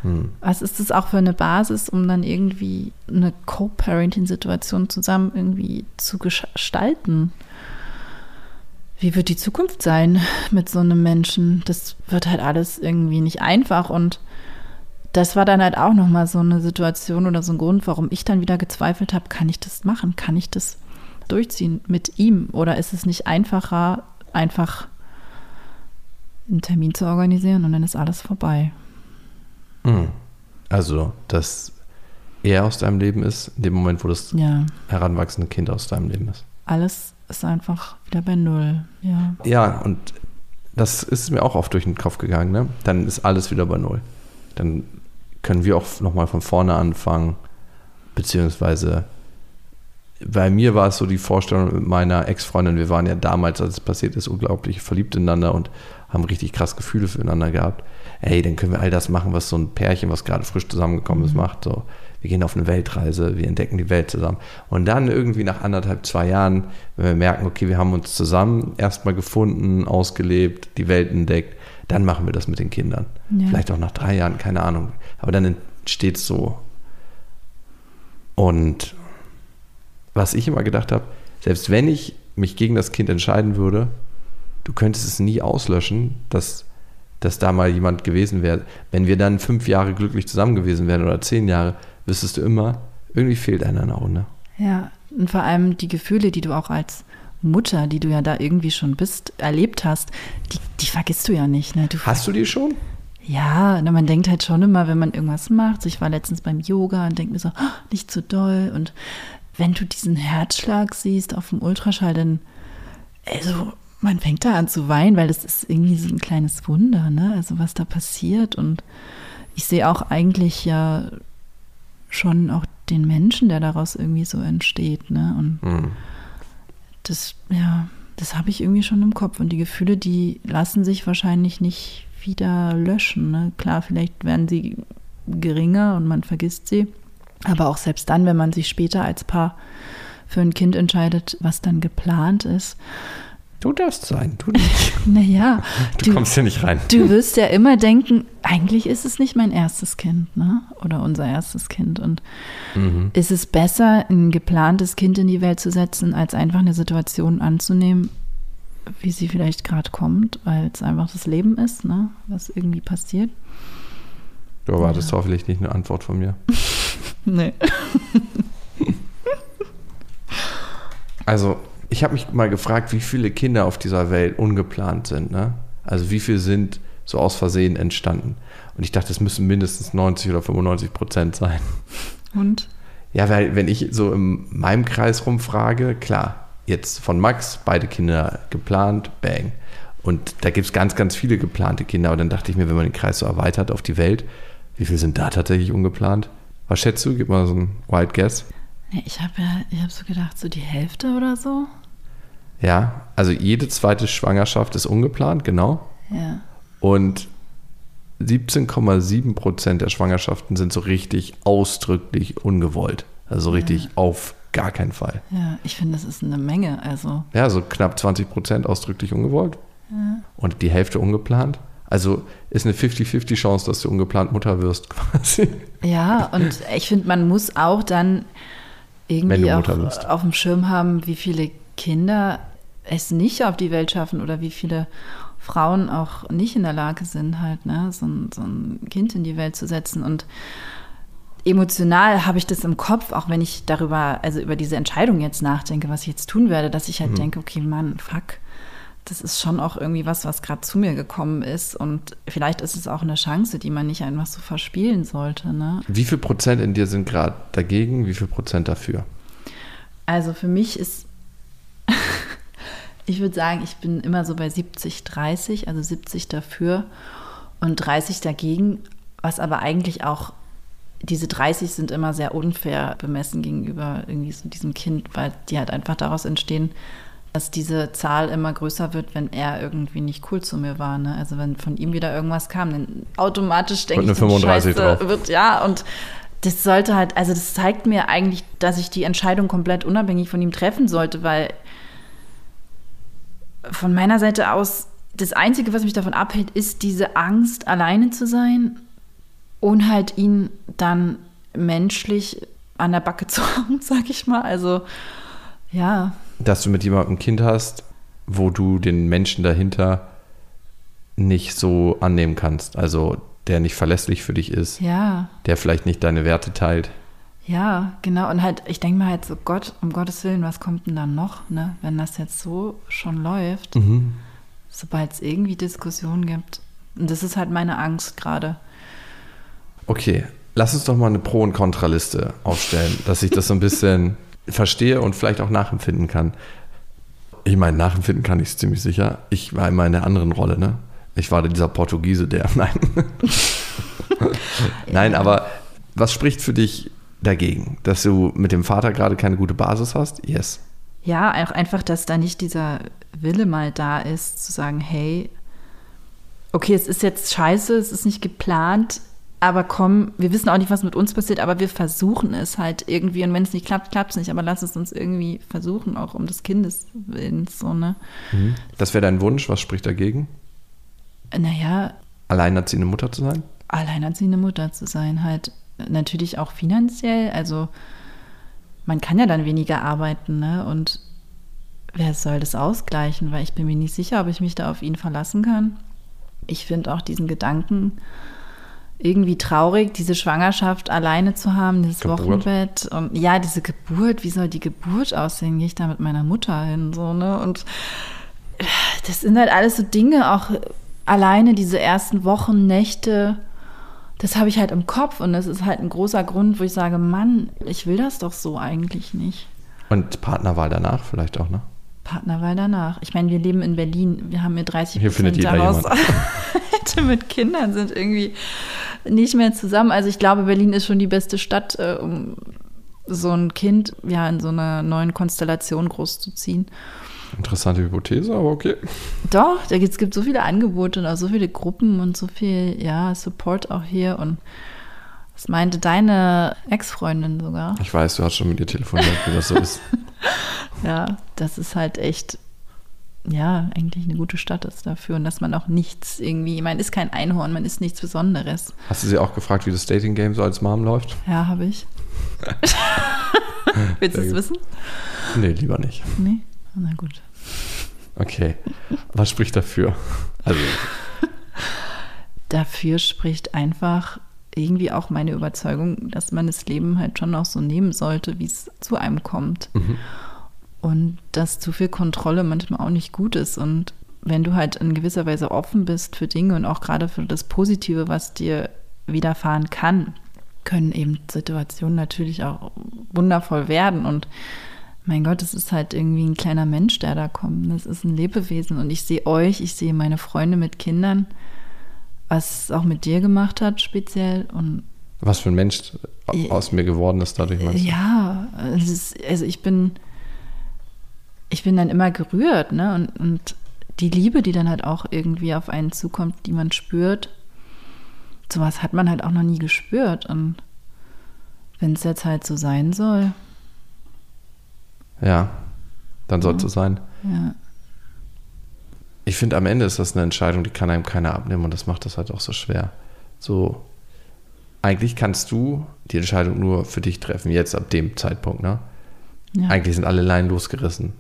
Speaker 5: Hm.
Speaker 6: was ist das auch für eine Basis, um dann irgendwie eine Co-Parenting-Situation zusammen irgendwie zu gestalten? Wie wird die Zukunft sein mit so einem Menschen? Das wird halt alles irgendwie nicht einfach und das war dann halt auch nochmal so eine Situation oder so ein Grund, warum ich dann wieder gezweifelt habe, kann ich das machen? Kann ich das durchziehen mit ihm? Oder ist es nicht einfacher, einfach einen Termin zu organisieren und dann ist alles vorbei?
Speaker 5: Hm. Also, dass er aus deinem Leben ist, in dem Moment, wo das
Speaker 6: Ja,
Speaker 5: heranwachsende Kind aus deinem Leben ist.
Speaker 6: alles ist einfach wieder bei Null. Ja.
Speaker 5: Ja, und das ist mir auch oft durch den Kopf gegangen, ne? Dann ist alles wieder bei Null. Dann können wir auch nochmal von vorne anfangen, beziehungsweise bei mir war es so die Vorstellung mit meiner Ex-Freundin, wir waren ja damals, als es passiert ist, unglaublich verliebt ineinander und haben richtig krass Gefühle füreinander gehabt. Ey, dann können wir all das machen, was so ein Pärchen, was gerade frisch zusammengekommen ist, macht. So, wir gehen auf eine Weltreise, wir entdecken die Welt zusammen. Und dann irgendwie nach anderthalb, zwei Jahren, wenn wir merken, okay, wir haben uns zusammen erstmal gefunden, ausgelebt, die Welt entdeckt, dann machen wir das mit den Kindern.
Speaker 6: Ja.
Speaker 5: Vielleicht auch nach drei Jahren, keine Ahnung. Aber dann entsteht es so. Und was ich immer gedacht habe, selbst wenn ich mich gegen das Kind entscheiden würde, du könntest es nie auslöschen, dass, dass da mal jemand gewesen wäre. Wenn wir dann fünf Jahre glücklich zusammen gewesen wären oder zehn Jahre, wüsstest du immer, irgendwie fehlt einer in der Runde.
Speaker 6: Ja, und vor allem die Gefühle, die du auch als Mutter, die du ja da irgendwie schon bist, erlebt hast, die, die vergisst du ja nicht. Ne? Du,
Speaker 5: Hast du die schon?
Speaker 6: Ja, man denkt halt schon immer, wenn man irgendwas macht. Ich war letztens beim Yoga und denke mir so, "Ah, nicht zu doll. Und wenn du diesen Herzschlag siehst auf dem Ultraschall, dann, also, man fängt da an zu weinen, weil das ist irgendwie so ein kleines Wunder, ne? Also, was da passiert. Und ich sehe auch eigentlich ja schon auch den Menschen, der daraus irgendwie so entsteht, ne? Und
Speaker 5: Hm.
Speaker 6: das, ja, das habe ich irgendwie schon im Kopf. Und die Gefühle, die lassen sich wahrscheinlich nicht wieder löschen. Ne? Klar, vielleicht werden sie geringer und man vergisst sie. Aber auch selbst dann, wenn man sich später als Paar für ein Kind entscheidet, was dann geplant ist,
Speaker 5: Du darfst sein, du nicht.
Speaker 6: naja,
Speaker 5: Du, kommst hier nicht rein.
Speaker 6: du wirst ja immer denken, eigentlich ist es nicht mein erstes Kind, ne? Oder unser erstes Kind. Und
Speaker 5: Mhm.
Speaker 6: ist es besser, ein geplantes Kind in die Welt zu setzen, als einfach eine Situation anzunehmen, wie sie vielleicht gerade kommt, weil es einfach das Leben ist, ne? Was irgendwie passiert?
Speaker 5: Du erwartest hoffentlich nicht eine Antwort von mir.
Speaker 6: Nee.
Speaker 5: Also, ich habe mich mal gefragt, wie viele Kinder auf dieser Welt ungeplant sind. Ne? Also, wie viele sind so aus Versehen entstanden. Und ich dachte, es müssen mindestens 90 oder 95 Prozent sein.
Speaker 6: Und?
Speaker 5: Ja, weil wenn ich so in meinem Kreis rumfrage, klar, jetzt von Max, beide Kinder geplant, bang. Und da gibt es ganz, ganz viele geplante Kinder. Und dann dachte ich mir, wenn man den Kreis so erweitert auf die Welt, wie viel sind da tatsächlich ungeplant? Was schätzt du? Gib mal so ein Wild Guess.
Speaker 6: Nee, ich habe ja, ich habe so gedacht, so die Hälfte oder so.
Speaker 5: Ja, also jede zweite Schwangerschaft ist ungeplant, genau.
Speaker 6: Ja.
Speaker 5: Und 17,7 Prozent der Schwangerschaften sind so richtig ausdrücklich ungewollt. Also richtig auf gar keinen Fall.
Speaker 6: Ja, ich finde, das ist eine Menge. Also,
Speaker 5: Ja, so knapp 20 Prozent ausdrücklich ungewollt. Und die Hälfte ungeplant. Also ist eine 50-50 Chance, dass du ungeplant Mutter wirst, quasi.
Speaker 6: ja, und ich finde, man muss auch dann irgendwie auch
Speaker 5: bist.
Speaker 6: auf dem Schirm haben, wie viele Kinder es nicht auf die Welt schaffen oder wie viele Frauen auch nicht in der Lage sind, halt, ne, so ein, so ein Kind in die Welt zu setzen. Und emotional habe ich das im Kopf, auch wenn ich darüber, also über diese Entscheidung jetzt nachdenke, was ich jetzt tun werde, dass ich halt denke, okay, Mann, fuck, das ist schon auch irgendwie was, was gerade zu mir gekommen ist. Und vielleicht ist es auch eine Chance, die man nicht einfach so verspielen sollte. Ne?
Speaker 5: Wie viel Prozent in dir sind gerade dagegen, wie viel Prozent dafür?
Speaker 6: Also für mich ist, ich würde sagen, ich bin immer so bei 70, 30, also 70 dafür und 30 dagegen, was aber eigentlich auch, diese 30 sind immer sehr unfair bemessen gegenüber irgendwie so diesem Kind, weil die halt einfach daraus entstehen, dass diese Zahl immer größer wird, wenn er irgendwie nicht cool zu mir war. Ne? Also wenn von ihm wieder irgendwas kam, dann automatisch denke ich,
Speaker 5: eine
Speaker 6: dann
Speaker 5: 35
Speaker 6: Scheiße,
Speaker 5: drauf.
Speaker 6: wird ja und das sollte halt, also das zeigt mir eigentlich, dass ich die Entscheidung komplett unabhängig von ihm treffen sollte, weil von meiner Seite aus das Einzige, was mich davon abhält, ist diese Angst, alleine zu sein und halt ihn dann menschlich an der Backe zu haben, sag ich mal. Also ja,
Speaker 5: Dass du mit jemandem ein Kind hast, wo du den Menschen dahinter nicht so annehmen kannst. Also der nicht verlässlich für dich ist,
Speaker 6: ja,
Speaker 5: der vielleicht nicht deine Werte teilt.
Speaker 6: ja, genau. Und halt, ich denke mir halt so, Gott, um Gottes Willen, was kommt denn dann noch, ne? Wenn das jetzt so schon läuft, sobald es irgendwie Diskussionen gibt. Und das ist halt meine Angst gerade.
Speaker 5: Okay, lass uns doch mal eine Pro- und Kontraliste aufstellen, dass ich das so ein bisschen verstehe und vielleicht auch nachempfinden kann. Ich meine, nachempfinden kann ich es ziemlich sicher. Ich war immer in der anderen Rolle, ne? Ich war dieser Portugiese, der. Nein. Nein, aber was spricht für dich dagegen? Dass du mit dem Vater gerade keine gute Basis hast? Yes.
Speaker 6: Ja, auch einfach, dass da nicht dieser Wille mal da ist, zu sagen, hey, okay, es ist jetzt scheiße, es ist nicht geplant, aber komm, wir wissen auch nicht, was mit uns passiert, aber wir versuchen es halt irgendwie. Und wenn es nicht klappt, klappt es nicht, aber lass es uns irgendwie versuchen, auch um des Kindes willens, so, ne?
Speaker 5: Das wäre dein Wunsch. Was spricht dagegen?
Speaker 6: Naja,
Speaker 5: Alleinerziehende Mutter zu sein?
Speaker 6: alleinerziehende Mutter zu sein, halt natürlich auch finanziell. Also man kann ja dann weniger arbeiten, ne? Und wer soll das ausgleichen? Weil ich bin mir nicht sicher, ob ich mich da auf ihn verlassen kann. Ich finde auch diesen Gedanken irgendwie traurig, diese Schwangerschaft alleine zu haben, dieses
Speaker 5: Geburt.
Speaker 6: Wochenbett. Und ja, diese Geburt, wie soll die Geburt aussehen? Gehe ich da mit meiner Mutter hin? So, ne? Und das sind halt alles so Dinge, auch alleine diese ersten Wochen, Nächte, das habe ich halt im Kopf und das ist halt ein großer Grund, wo ich sage, Mann, ich will das doch so eigentlich nicht.
Speaker 5: Und Partnerwahl danach vielleicht auch, ne?
Speaker 6: Partnerwahl danach. Ich meine, wir leben in Berlin, wir haben hier 30
Speaker 5: Hier findet
Speaker 6: Prozent
Speaker 5: jeder
Speaker 6: daraus mit Kindern sind irgendwie nicht mehr zusammen. Also ich glaube, Berlin ist schon die beste Stadt, äh, um so ein Kind ja in so einer neuen Konstellation großzuziehen.
Speaker 5: Interessante Hypothese, aber okay.
Speaker 6: Doch, da gibt, es gibt so viele Angebote und auch so viele Gruppen und so viel ja, Support auch hier. Und das meinte deine Ex-Freundin sogar.
Speaker 5: Ich weiß, du hast schon mit ihr telefoniert, wie das so ist.
Speaker 6: Ja, das ist halt echt, ja, eigentlich eine gute Stadt ist dafür. Und dass man auch nichts irgendwie, man ist kein Einhorn, man ist nichts Besonderes.
Speaker 5: Hast du sie auch gefragt, wie das Dating-Game so als Mom läuft?
Speaker 6: Ja, habe ich. Willst du es wissen?
Speaker 5: Nee, lieber nicht.
Speaker 6: Nee? Na gut.
Speaker 5: Okay. Was spricht dafür? Also,
Speaker 6: Dafür spricht einfach irgendwie auch meine Überzeugung, dass man das Leben halt schon auch so nehmen sollte, wie es zu einem kommt. Und dass zu viel Kontrolle manchmal auch nicht gut ist. Und wenn du halt in gewisser Weise offen bist für Dinge und auch gerade für das Positive, was dir widerfahren kann, können eben Situationen natürlich auch wundervoll werden. Und mein Gott, es ist halt irgendwie ein kleiner Mensch, der da kommt. Das ist ein Lebewesen. Und ich sehe euch, ich sehe meine Freunde mit Kindern, was es auch mit dir gemacht hat, speziell. Und
Speaker 5: Was für ein Mensch aus mir geworden ist dadurch, meinst du?
Speaker 6: ja, es ist, also ich bin, ich bin dann immer gerührt, ne? Und, und die Liebe, die dann halt auch irgendwie auf einen zukommt, die man spürt, sowas hat man halt auch noch nie gespürt. Und wenn es jetzt halt so sein soll,
Speaker 5: Ja, dann soll es so sein.
Speaker 6: ja.
Speaker 5: Ich finde, am Ende ist das eine Entscheidung, die kann einem keiner abnehmen und das macht das halt auch so schwer. So, eigentlich kannst du die Entscheidung nur für dich treffen, jetzt ab dem Zeitpunkt, ne?
Speaker 6: ja.
Speaker 5: Eigentlich sind alle Leinen losgerissen.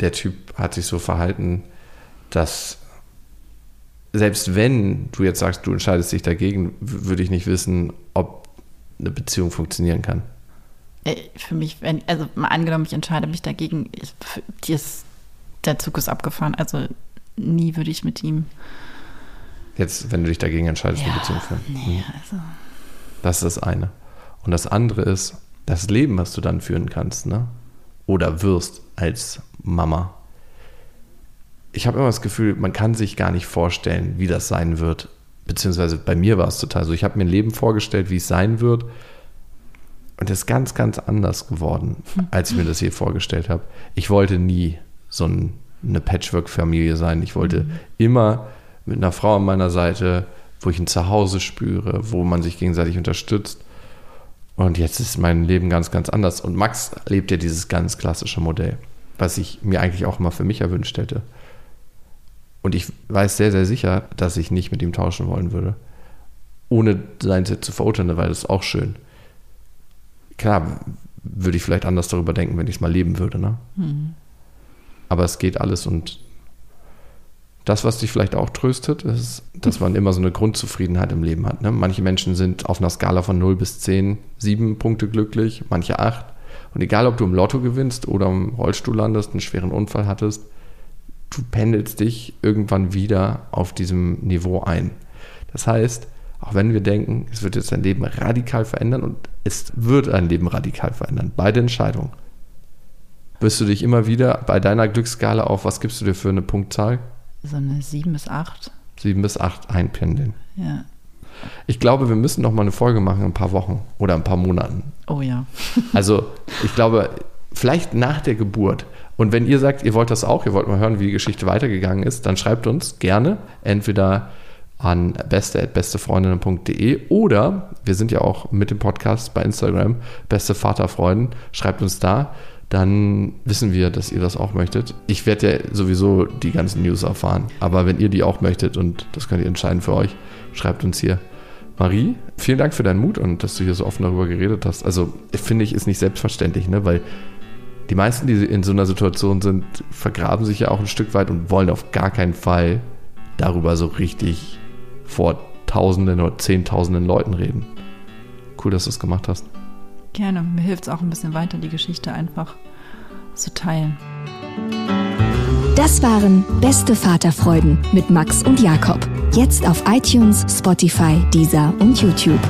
Speaker 5: Der Typ hat sich so verhalten, dass selbst wenn du jetzt sagst, du entscheidest dich dagegen, würde ich nicht wissen, ob eine Beziehung funktionieren kann.
Speaker 6: Äh, Für mich, wenn, also mal angenommen, ich entscheide mich dagegen, ich, dir ist, der Zug ist abgefahren. Also nie würde ich mit ihm.
Speaker 5: Jetzt, wenn du dich dagegen entscheidest, eine
Speaker 6: Ja,
Speaker 5: Beziehung führen.
Speaker 6: Nee,
Speaker 5: Mhm.
Speaker 6: also.
Speaker 5: Das ist das eine. Und das andere ist das Leben, was du dann führen kannst, ne? Oder wirst als Mama. Ich habe immer das Gefühl, man kann sich gar nicht vorstellen, wie das sein wird. Beziehungsweise bei mir war es total so. Ich habe mir ein Leben vorgestellt, wie es sein wird. Und es ist ganz, ganz anders geworden, als ich mir das hier vorgestellt habe. Ich wollte nie so ein, eine Patchwork-Familie sein. Ich wollte immer mit einer Frau an meiner Seite, wo ich ein Zuhause spüre, wo man sich gegenseitig unterstützt. Und jetzt ist mein Leben ganz, ganz anders. Und Max lebt ja dieses ganz klassische Modell, was ich mir eigentlich auch immer für mich erwünscht hätte. Und ich weiß sehr, sehr sicher, dass ich nicht mit ihm tauschen wollen würde. Ohne sein zu verurteilen, weil das ist auch schön. Klar, würde ich vielleicht anders darüber denken, wenn ich es mal leben würde, ne? Aber es geht alles und das, was dich vielleicht auch tröstet, ist, dass man immer so eine Grundzufriedenheit im Leben hat. Ne? Manche Menschen sind auf einer Skala von 0 bis 10, 7 Punkte glücklich, manche 8. Und egal, ob du im Lotto gewinnst oder im Rollstuhl landest, einen schweren Unfall hattest, du pendelst dich irgendwann wieder auf diesem Niveau ein. Das heißt, auch wenn wir denken, es wird jetzt dein Leben radikal verändern und es wird ein Leben radikal verändern, beide Entscheidungen, wirst du dich immer wieder bei deiner Glücksskala auf, was gibst du dir für eine Punktzahl?
Speaker 6: So eine sieben bis acht.
Speaker 5: sieben bis acht einpendeln.
Speaker 6: Ja.
Speaker 5: Ich glaube, wir müssen noch mal eine Folge machen in ein paar Wochen oder ein paar Monaten.
Speaker 6: Oh ja.
Speaker 5: Also ich glaube, vielleicht nach der Geburt. Und wenn ihr sagt, ihr wollt das auch, ihr wollt mal hören, wie die Geschichte weitergegangen ist, dann schreibt uns gerne entweder an beste.bestefreundinnen.de oder wir sind ja auch mit dem Podcast bei Instagram, beste Vaterfreuden, schreibt uns da, dann wissen wir, dass ihr das auch möchtet. Ich werde ja sowieso die ganzen News erfahren, aber wenn ihr die auch möchtet und das könnt ihr entscheiden für euch, schreibt uns hier. Marie, vielen Dank für deinen Mut und dass du hier so offen darüber geredet hast. Also finde ich, ist nicht selbstverständlich, ne? weil die meisten, die in so einer Situation sind, vergraben sich ja auch ein Stück weit und wollen auf gar keinen Fall darüber so richtig vor Tausenden oder Zehntausenden Leuten reden. Cool, dass du es gemacht hast.
Speaker 6: Gerne. Mir hilft es auch ein bisschen weiter, die Geschichte einfach zu teilen.
Speaker 2: Das waren Beste Vaterfreuden mit Max und Jakob. Jetzt auf iTunes, Spotify, Deezer und YouTube.